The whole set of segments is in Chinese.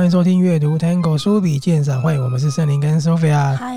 欢迎收听阅读 Tango 书笔鉴赏会，我们是森林跟 Sophia。嗨，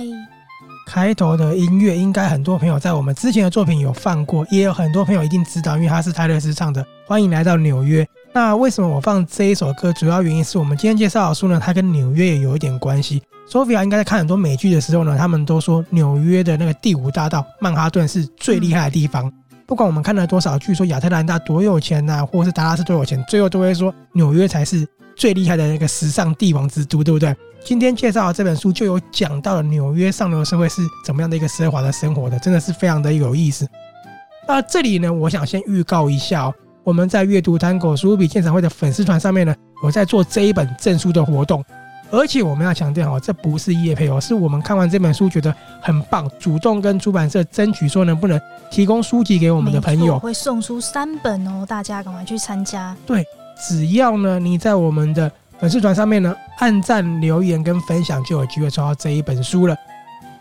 开头的音乐应该很多朋友在我们之前的作品有放过，也有很多朋友一定知道，因为它是泰勒斯唱的。欢迎来到纽约。那为什么我放这一首歌？主要原因是我们今天介绍的书呢，它跟纽约也有一点关系。Sophia 应该在看很多美剧的时候呢，他们都说纽约的那个第五大道曼哈顿是最厉害的地方。不管我们看了多少剧，说亚特兰大多有钱呐、啊，或是达拉斯多有钱，最后都会说纽约才是最厉害的那个时尚帝王之都，对不对？今天介绍的这本书就有讲到了纽约上流社会是怎么样的一个奢华的生活的，真的是非常的有意思。那这里呢，我想先预告一下哦。我们在阅读 Tango 书笔鉴赏会的粉丝团上面呢，我在做这一本证书的活动，而且我们要强调哦，这不是业配哦，是我们看完这本书觉得很棒，主动跟出版社争取说能不能提供书籍给我们的朋友，会送出三本哦，大家赶快去参加。对，只要呢你在我们的粉丝团上面呢按赞、留言跟分享，就有机会抽到这一本书了。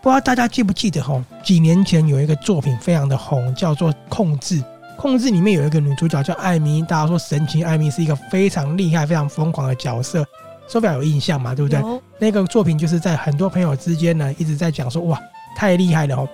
不知道大家记不记得哦，几年前有一个作品非常的红，叫做《控制》。控制里面有一个女主角叫艾米，大家说神奇艾米是一个非常厉害、非常疯狂的角色，Sophia 有印象嘛？对不对？那个作品就是在很多朋友之间呢一直在讲说，哇，太厉害了哦！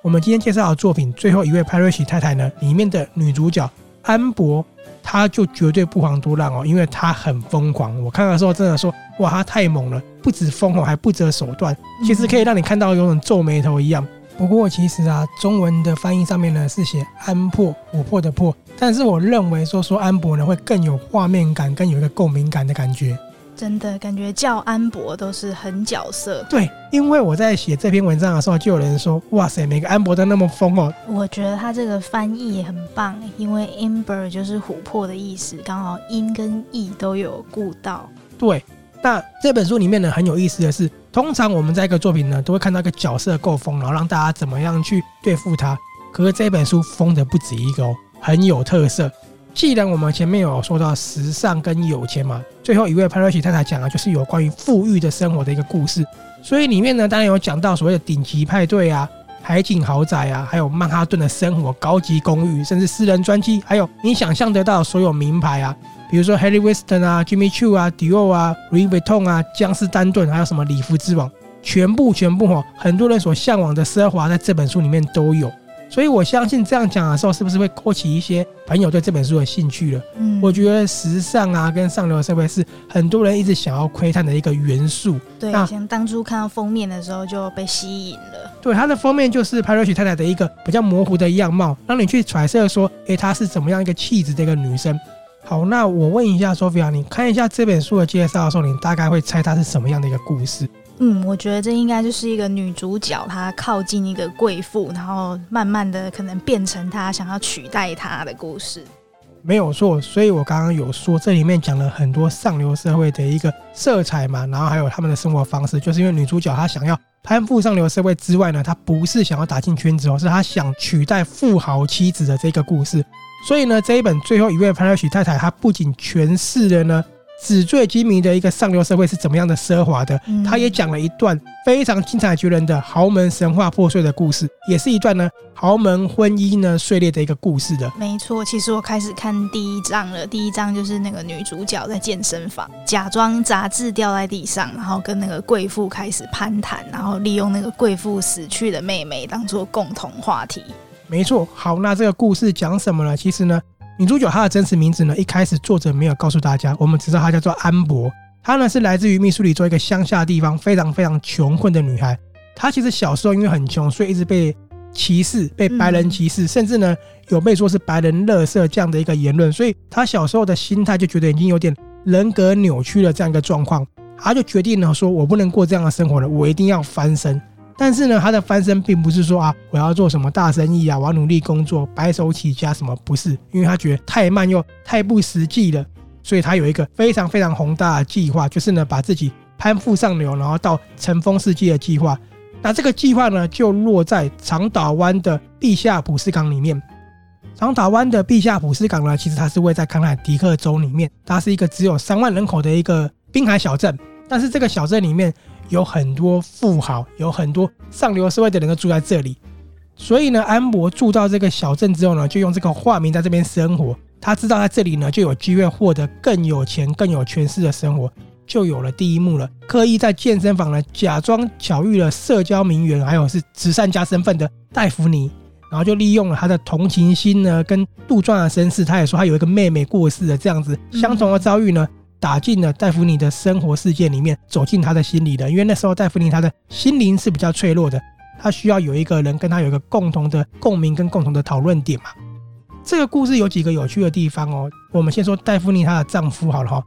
我们今天介绍的作品最后一位派瑞西太太呢，里面的女主角安博，他就绝对不遑多让哦，因为他很疯狂。我看的时候真的说，哇，他太猛了，不止疯狂，还不择手段，其实可以让你看到有种皱眉头一样。不过其实啊，中文的翻译上面呢是写安珀，琥珀的珀，但是我认为说说安博呢会更有画面感，更有一个共鸣感的感觉。真的感觉叫安博都是很角色。对，因为我在写这篇文章的时候，就有人说，哇塞，每个安博都那么疯哦。我觉得他这个翻译也很棒，因为 amber 就是琥珀的意思，刚好音跟意都有顾到。对。那这本书里面呢，很有意思的是，通常我们在一个作品呢，都会看到一个角色够疯，然后让大家怎么样去对付他。可是这本书疯的不止一个哦，很有特色。既然我们前面有说到时尚跟有钱嘛，最后一位派瑞奇太太讲的就是有关于富裕的生活的一个故事。所以里面呢，当然有讲到所谓的顶级派对啊、海景豪宅啊，还有曼哈顿的生活、高级公寓，甚至私人专机，还有你想象得到所有名牌啊。比如说 Harry Winston 啊，Jimmy Choo 啊，Dior 啊，Louis Vuitton 啊，江诗丹顿，还有什么礼服之王，全部全部哈，很多人所向往的奢华，在这本书里面都有。所以我相信这样讲的时候，是不是会勾起一些朋友对这本书的兴趣了？嗯，我觉得时尚啊，跟上流社会是很多人一直想要窥探的一个元素。对，那像当初看到封面的时候就被吸引了。对，它的封面就是派瑞奇太太的一个比较模糊的样貌，让你去揣测说，诶，她是怎么样一个气质的一个女生。好，那我问一下 Sophia，你看一下这本书的介绍的时候，你大概会猜它是什么样的一个故事？嗯，我觉得这应该就是一个女主角，她靠近一个贵妇，然后慢慢的可能变成她想要取代她的故事。没有错，所以我刚刚有说这里面讲了很多上流社会的一个色彩嘛，然后还有他们的生活方式，就是因为女主角她想要攀附上流社会之外呢，她不是想要打进圈子哦，是她想取代富豪妻子的这个故事。所以呢，这一本最后一位潘瑞许太太，她不仅诠释了呢纸醉金迷的一个上流社会是怎么样的奢华的，他也讲了一段非常精彩绝伦的豪门神话破碎的故事，也是一段呢豪门婚姻呢碎裂的一个故事的。没错，其实我开始看第一章了，第一章就是那个女主角在健身房，假装杂志掉在地上，然后跟那个贵妇开始攀谈，然后利用那个贵妇死去的妹妹当做共同话题。没错，好，那这个故事讲什么呢？其实呢，女主角她的真实名字呢，一开始作者没有告诉大家，我们只知道她叫做安博，她呢是来自于密苏里州一个乡下地方，非常非常穷困的女孩。她其实小时候因为很穷，所以一直被歧视，被白人歧视，甚至呢有被说是白人垃圾这样的一个言论，所以她小时候的心态就觉得已经有点人格扭曲了这样一个状况，她就决定了说，我不能过这样的生活了，我一定要翻身。但是呢，他的翻身并不是说啊，我要做什么大生意啊，我要努力工作，白手起家什么不是，因为他觉得太慢又太不实际了，所以他有一个非常非常宏大的计划，就是呢，把自己攀附上流，然后到尘封世界的计划。那这个计划呢，就落在长岛湾的地下普斯港里面。长岛湾的地下普斯港呢，其实它是位在康乃狄克州里面，它是一个只有三万人口的一个滨海小镇，但是这个小镇里面。有很多富豪，有很多上流社会的人都住在这里，所以呢，安博住到这个小镇之后呢，就用这个化名在这边生活。他知道在这里呢，就有机会获得更有钱、更有权势的生活。就有了第一幕了，刻意在健身房呢假装巧遇了社交名媛，还有是慈善家身份的戴芙妮，然后就利用了他的同情心呢，跟杜撰的身世，他也说他有一个妹妹过世的这样子相同的遭遇呢，打进了戴芙妮的生活世界里面，走进他的心里的。因为那时候戴芙妮她的心灵是比较脆弱的，她需要有一个人跟她有一个共同的共鸣跟共同的讨论点嘛。这个故事有几个有趣的地方哦。我们先说戴芙妮她的丈夫好了哈。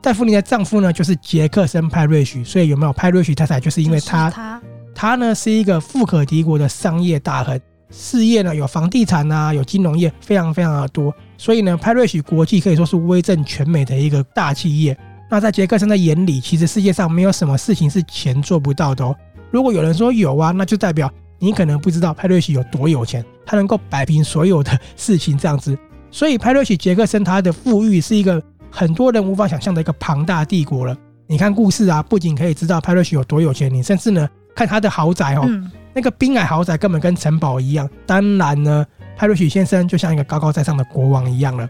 戴芙妮的丈夫呢，就是杰克森派瑞许，所以有没有派瑞许太太，就是因为他，他，他呢是一个富可敌国的商业大亨，事业呢有房地产啊，有金融业，非常非常的多。所以呢，派瑞许国际可以说是威震全美的一个大企业。那在杰克森的眼里，其实世界上没有什么事情是钱做不到的哦。如果有人说有啊，那就代表你可能不知道派瑞许有多有钱，他能够摆平所有的事情这样子。所以派瑞许杰克森他的富裕是一个。很多人无法想象的一个庞大帝国了。你看故事啊，不仅可以知道派瑞许有多有钱，你甚至呢看他的豪宅哦，嗯、那个滨海豪宅根本跟城堡一样。当然呢，派瑞许先生就像一个高高在上的国王一样了。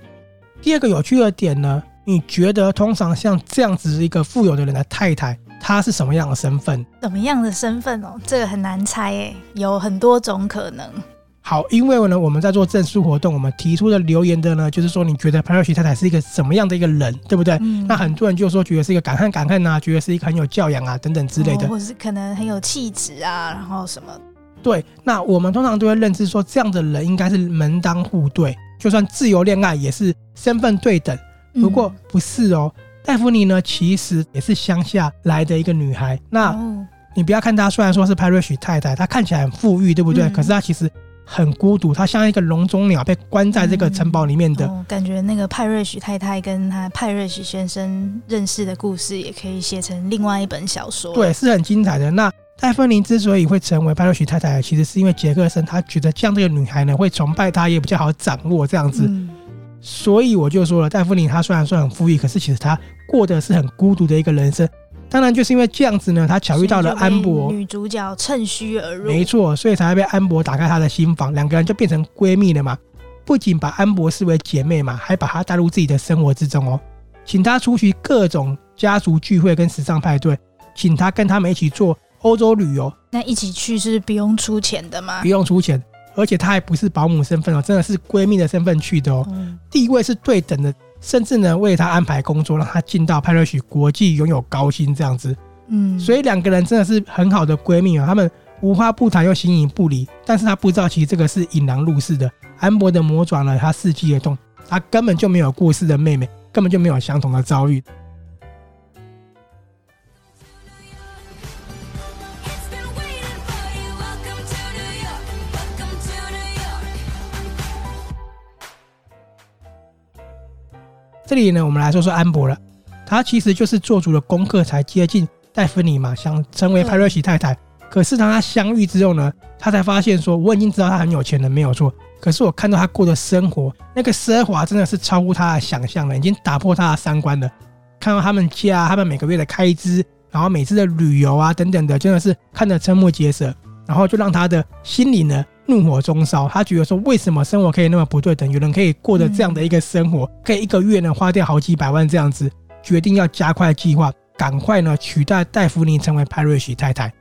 第二个有趣的点呢，你觉得通常像这样子一个富有的人的太太，她是什么样的身份？什么样的身份哦？这个很难猜诶，有很多种可能。好，因为呢，我们在做证书活动，我们提出的留言的呢，就是说你觉得派瑞许太太是一个什么样的一个人，对不对？嗯、那很多人就说觉得是一个敢恨敢恨啊，觉得是一个很有教养啊等等之类的，哦、或者是可能很有气质啊，然后什么？对，那我们通常都会认知说这样的人应该是门当户对，就算自由恋爱也是身份对等。不过不是哦，戴芙妮呢其实也是乡下来的一个女孩。那你不要看她，虽然说是派瑞许太太，她看起来很富裕，对不对？嗯、可是她其实。很孤独，她像一个笼中鸟，被关在这个城堡里面的。嗯哦、感觉那个派瑞许太太跟她派瑞许先生认识的故事，也可以写成另外一本小说。对，是很精彩的。那戴芬妮之所以会成为派洛许太太，其实是因为杰克森他觉得这样这个女孩呢会崇拜她，也比较好掌握这样子。嗯、所以我就说了，戴芬妮她虽然说很富裕，可是其实她过的是很孤独的一个人生。当然，就是因为这样子呢，她巧遇到了安博，女主角趁虚而入，没错，所以才会被安博打开她的心房，两个人就变成闺蜜了嘛。不仅把安博视为姐妹嘛，还把她带入自己的生活之中哦，请她出席各种家族聚会跟时尚派对，请她跟他们一起做欧洲旅游。那一起去是不用出钱的吗？不用出钱，而且她还不是保姆身份哦，真的是闺蜜的身份去的哦，嗯、地位是对等的。甚至呢，为她安排工作，让她进到派瑞许国际，拥有高薪这样子。嗯，所以两个人真的是很好的闺蜜啊，他们无话不谈又形影不离。但是她不知道，其实这个是引狼入室的。安博的魔爪呢，她伺机而动，她根本就没有过世的妹妹，根本就没有相同的遭遇。这里呢，我们来说说安博了。他其实就是做足了功课才接近戴芬妮嘛，想成为派瑞奇太太。可是当他相遇之后呢，他才发现说，我已经知道他很有钱了，没有错。可是我看到他过的生活，那个奢华真的是超乎他的想象了，已经打破他的三观了。看到他们家，他们每个月的开支，然后每次的旅游啊等等的，真的是看得瞠目结舌。然后就让他的心里呢。怒火中烧，他觉得说，为什么生活可以那么不对等？有人可以过着这样的一个生活，可以一个月呢花掉好几百万这样子，决定要加快计划，赶快呢取代戴芙妮成为派瑞许太太。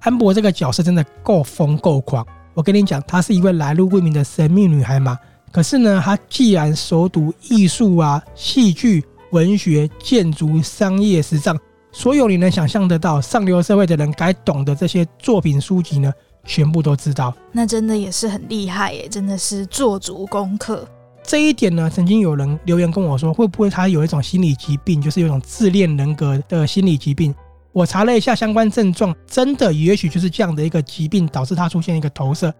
安博这个角色真的够疯够狂，我跟你讲，她是一位来路不明的神秘女孩嘛。可是呢，她既然熟读艺术啊、戏剧、文学、建筑、商业、时尚，所有你能想象得到上流社会的人该懂的这些作品书籍呢，全部都知道，那真的也是很厉害耶！真的是做足功课。这一点呢，曾经有人留言跟我说，会不会他有一种心理疾病，就是有一种自恋人格的心理疾病？我查了一下相关症状，真的也许就是这样的一个疾病导致他出现一个投射。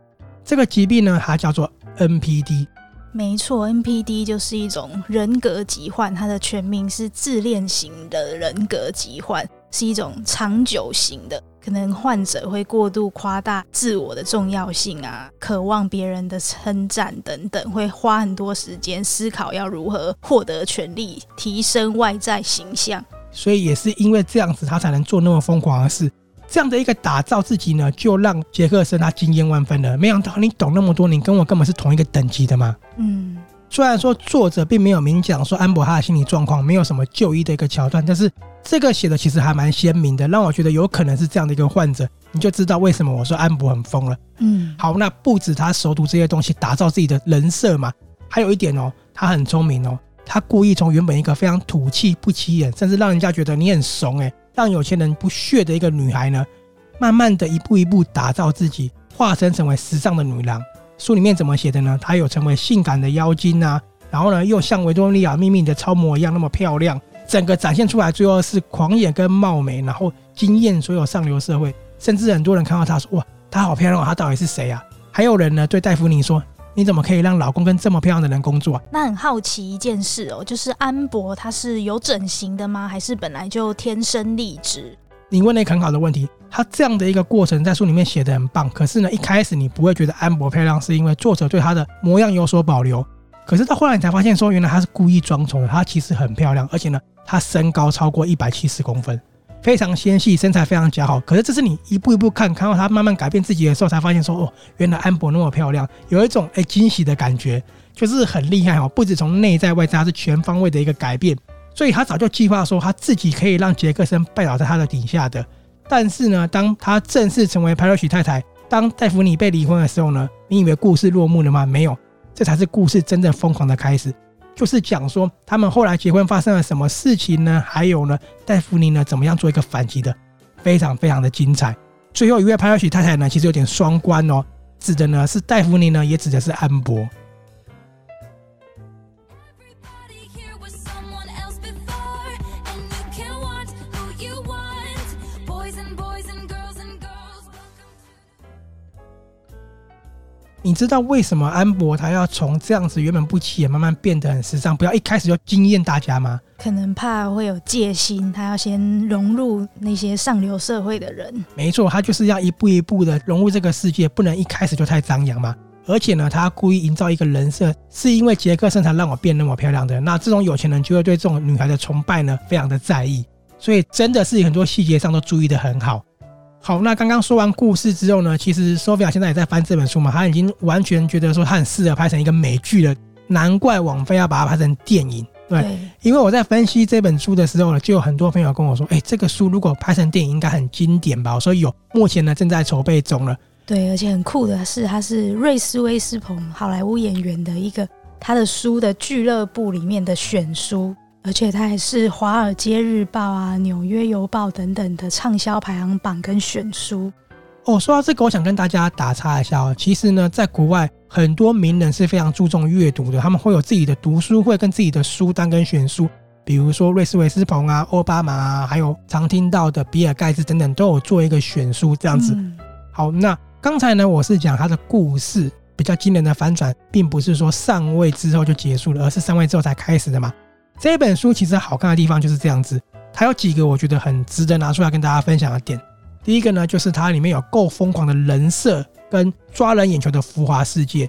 这个疾病呢，它叫做 NPD。没错，NPD 就是一种人格疾患，它的全名是自恋型的人格疾患，是一种长久型的。可能患者会过度夸大自我的重要性啊，渴望别人的称赞等等，会花很多时间思考要如何获得权利，提升外在形象。所以也是因为这样子，他才能做那么疯狂的事。这样的一个打造自己呢，就让杰克森他惊艳万分了。没想到你懂那么多，你跟我根本是同一个等级的嘛。嗯。虽然说作者并没有明讲说安博他的心理状况没有什么就医的一个桥段，但是这个写的其实还蛮鲜明的，让我觉得有可能是这样的一个患者，你就知道为什么我说安博很疯了。嗯，好，那不止他熟读这些东西，打造自己的人设嘛，还有一点哦，他很聪明哦，他故意从原本一个非常土气不起眼，甚至让人家觉得你很怂诶，让有钱人不屑的一个女孩呢，慢慢的一步一步打造自己，化身成为时尚的女郎。书里面怎么写的呢？她有成为性感的妖精啊，然后呢，又像维多利亚秘密的超模一样那么漂亮，整个展现出来最后是狂野跟貌美，然后惊艳所有上流社会，甚至很多人看到她说：“哇，她好漂亮，她到底是谁啊？”还有人呢对戴芙妮说：“你怎么可以让老公跟这么漂亮的人工作啊？”那很好奇一件事哦，就是安博他是有整形的吗？还是本来就天生丽质？你问了一个很好的问题，他这样的一个过程在书里面写的很棒。可是呢，一开始你不会觉得安博漂亮，是因为作者对她的模样有所保留。可是到后来你才发现，说原来她是故意装丑的。她其实很漂亮，而且呢，她身高超过一百七十公分，非常纤细，身材非常姣好。可是这是你一步一步看，看到她慢慢改变自己的时候，才发现说哦，原来安博那么漂亮，有一种哎惊喜的感觉，就是很厉害哦。不止从内在外在，它是全方位的一个改变。所以他早就计划说，他自己可以让杰克森拜倒在他的底下的。但是呢，当他正式成为派瑞许太太，当戴芙妮被离婚的时候呢，你以为故事落幕了吗？没有，这才是故事真正疯狂的开始。就是讲说他们后来结婚发生了什么事情呢？还有呢，戴芙妮呢怎么样做一个反击的，非常非常的精彩。最后一位派瑞许太太呢，其实有点双关哦，指的呢是戴芙妮呢，也指的是安博。你知道为什么安博他要从这样子原本不起眼，慢慢变得很时尚，不要一开始就惊艳大家吗？可能怕会有戒心，他要先融入那些上流社会的人。没错，他就是要一步一步的融入这个世界，不能一开始就太张扬嘛。而且呢，他故意营造一个人设，是因为杰克身材让我变那么漂亮的。那这种有钱人就会对这种女孩的崇拜呢，非常的在意，所以真的是很多细节上都注意的很好。好，那刚刚说完故事之后呢，其实 Sophia 现在也在翻这本书嘛，她已经完全觉得说她很适合拍成一个美剧了，难怪王菲要把它拍成电影。对，对，因为我在分析这本书的时候呢，就有很多朋友跟我说，哎，这个书如果拍成电影应该很经典吧？我说有，目前呢正在筹备中了。对，而且很酷的是，它是瑞斯威斯彭好莱坞演员的一个他的书的俱乐部里面的选书。而且它还是《华尔街日报》啊，《纽约邮报》等等的畅销排行榜跟选书。哦，说到这个，我想跟大家打岔一下哦。其实呢，在国外很多名人是非常注重阅读的，他们会有自己的读书会跟自己的书单跟选书。比如说瑞斯维斯彭啊、奥巴马啊，还有常听到的比尔盖茨等等，都有做一个选书这样子。嗯、好，那刚才呢，我是讲他的故事比较惊人的反转，并不是说上位之后就结束了，而是上位之后才开始的嘛。这本书其实好看的地方就是这样子，它有几个我觉得很值得拿出来跟大家分享的点。第一个呢，就是它里面有够疯狂的人设跟抓人眼球的浮华世界。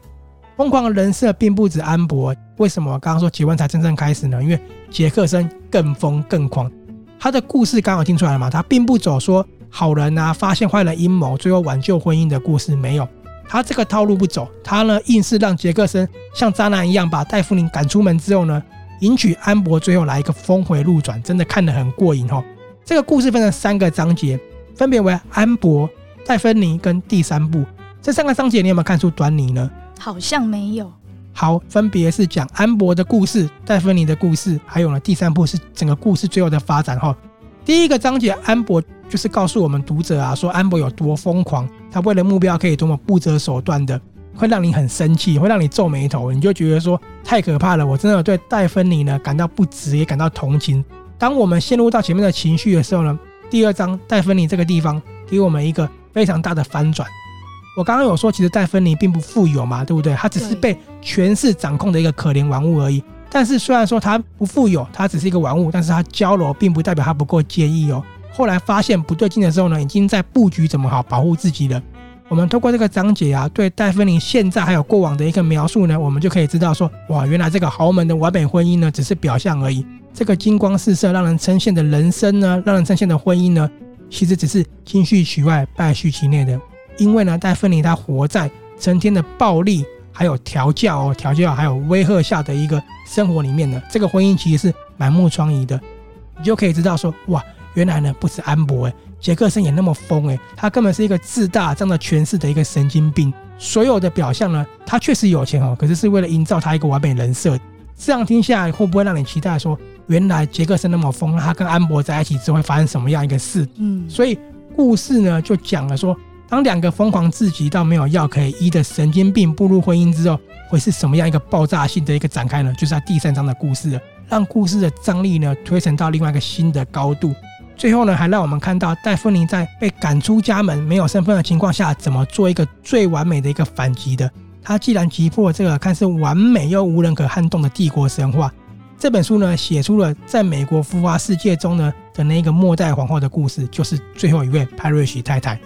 疯狂的人设并不止安博，为什么我刚刚说结婚才真正开始呢？因为杰克森更疯更狂。他的故事刚好听出来了嘛，他并不走说好人啊发现坏人阴谋，最后挽救婚姻的故事没有。他这个套路不走，他呢硬是让杰克森像渣男一样把戴夫林赶出门之后呢。迎娶安博，最后来一个峰回路转，真的看得很过瘾哦。这个故事分成三个章节，分别为安博、戴芬妮跟第三部。这三个章节你有没有看出端倪呢？好像没有。好，分别是讲安博的故事、戴芬妮的故事，还有呢第三部是整个故事最后的发展哈。第一个章节，安博就是告诉我们读者啊，说安博有多疯狂，他为了目标可以多么不择手段的。会让你很生气，会让你皱眉头，你就觉得说太可怕了。我真的对戴芬妮呢感到不值，也感到同情。当我们陷入到前面的情绪的时候呢，第二章戴芬妮这个地方给我们一个非常大的翻转。我刚刚有说，其实戴芬妮并不富有嘛，对不对？她只是被权势掌控的一个可怜玩物而已。但是虽然说她不富有，她只是一个玩物，但是她娇柔并不代表她不够坚毅哦。后来发现不对劲的时候呢，已经在布局怎么好保护自己了。我们通过这个章节啊，对戴芬妮现在还有过往的一个描述呢，我们就可以知道说，哇，原来这个豪门的完美婚姻呢，只是表象而已。这个金光四射、让人称羡的人生呢，让人称羡的婚姻呢，其实只是金絮其外，败絮其内的。因为呢，戴芬妮她活在成天的暴力，还有调教哦，调教还有威吓下的一个生活里面呢，这个婚姻其实是满目疮痍的。你就可以知道说，哇，原来呢不止安博诶，杰克森也那么疯诶，他根本是一个自大、仗着权势的一个神经病。所有的表象呢，他确实有钱哦，可是是为了营造他一个完美人设。这样听下来，会不会让你期待说，原来杰克森那么疯，他跟安博在一起之后会发生什么样一个事？嗯，所以故事呢就讲了说，当两个疯狂至极到没有药可以医的神经病步入婚姻之后，会是什么样一个爆炸性的一个展开呢？就是在第三章的故事了，让故事的张力呢推升到另外一个新的高度。最后呢，还让我们看到戴芬妮在被赶出家门、没有身份的情况下，怎么做一个最完美的一个反击的。他既然击破这个看似完美又无人可撼动的帝国神话，这本书呢写出了在美国浮华世界中呢的那个末代皇后的故事，就是最后一位派瑞许太太。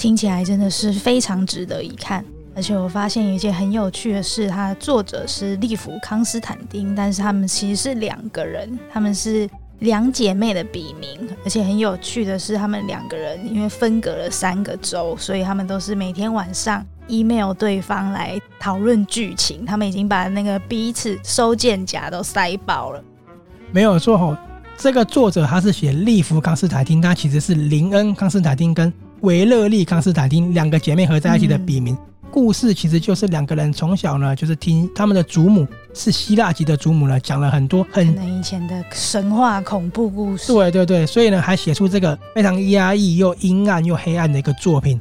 听起来真的是非常值得一看。而且我发现一件很有趣的事，它的作者是利弗康斯坦丁，但是他们其实是两个人，他们是两姐妹的笔名。而且很有趣的是，他们两个人因为分隔了三个州，所以他们都是每天晚上 email 对方来讨论剧情。他们已经把那个彼此收件夹都塞爆了。没有错哦，这个作者他是写利弗康斯坦丁，他其实是林恩康斯坦丁跟维勒利康斯坦丁两个姐妹合在一起的笔名。嗯故事其实就是两个人从小呢，就是听他们的祖母是希腊籍的祖母呢，讲了很多很以前的神话恐怖故事。对对对，所以呢，还写出这个非常压抑又阴暗又黑暗的一个作品。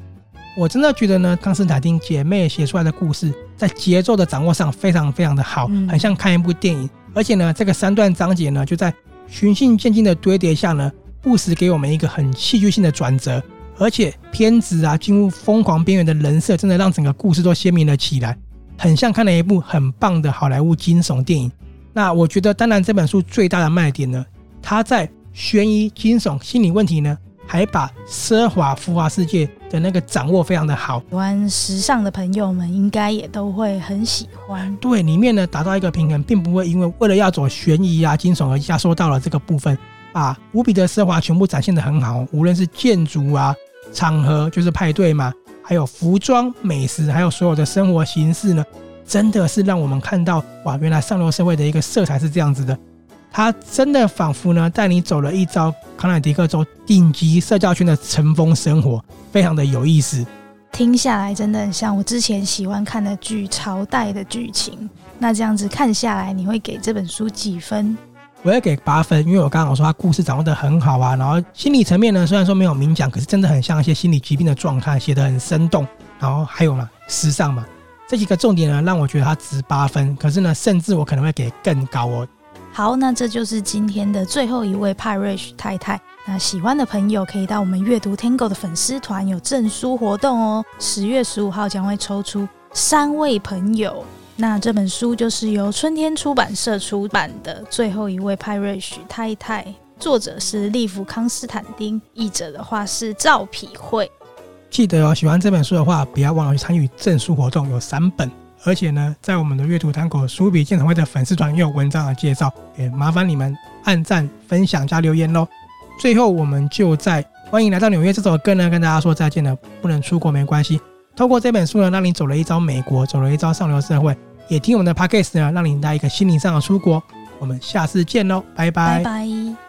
我真的觉得呢，康斯坦丁姐妹写出来的故事，在节奏的掌握上非常非常的好，很像看一部电影。而且呢，这个三段章节呢，就在循序渐进的堆叠下呢，不时给我们一个很戏剧性的转折。而且片子啊，进入疯狂边缘的人设，真的让整个故事都鲜明了起来，很像看了一部很棒的好莱坞惊悚电影。那我觉得，当然这本书最大的卖点呢，它在悬疑、惊悚、心理问题呢，还把奢华浮华世界的那个掌握非常的好。喜欢时尚的朋友们应该也都会很喜欢。对，里面呢达到一个平衡，并不会因为为了要走悬疑啊、惊悚而压缩到了这个部分，啊无比的奢华全部展现得很好，无论是建筑啊。场合就是派对嘛，还有服装、美食，还有所有的生活形式呢，真的是让我们看到哇，原来上流社会的一个色彩是这样子的。它真的仿佛呢带你走了一遭康乃狄克州顶级社交圈的尘封生活，非常的有意思。听下来真的很像我之前喜欢看的剧《朝代》的剧情。那这样子看下来，你会给这本书几分？我要给八分，因为我刚刚我说他故事掌握得很好啊，然后心理层面呢，虽然说没有明讲，可是真的很像一些心理疾病的状态，写得很生动。然后还有呢，时尚嘛，这几个重点呢，让我觉得他值八分。可是呢，甚至我可能会给更高哦。好，那这就是今天的最后一位派瑞太太。那喜欢的朋友可以到我们阅读 Tango 的粉丝团有证书活动哦，十月十五号将会抽出三位朋友。那这本书就是由春天出版社出版的《最后一位派瑞许太太》，作者是利弗康斯坦丁，译者的话是赵丕慧。记得哦，喜欢这本书的话，不要忘了去参与赠书活动，有三本。而且呢，在我们的阅读单口书笔鉴赏会的粉丝团也有文章的介绍，也麻烦你们按赞、分享加留言喽。最后，我们就在《欢迎来到纽约》这首歌呢，跟大家说再见了。不能出国没关系，透过这本书呢，让你走了一遭美国，走了一遭上流社会。也听我们的 podcast 呢，让你带一个心灵上的出国。我们下次见喽，拜拜。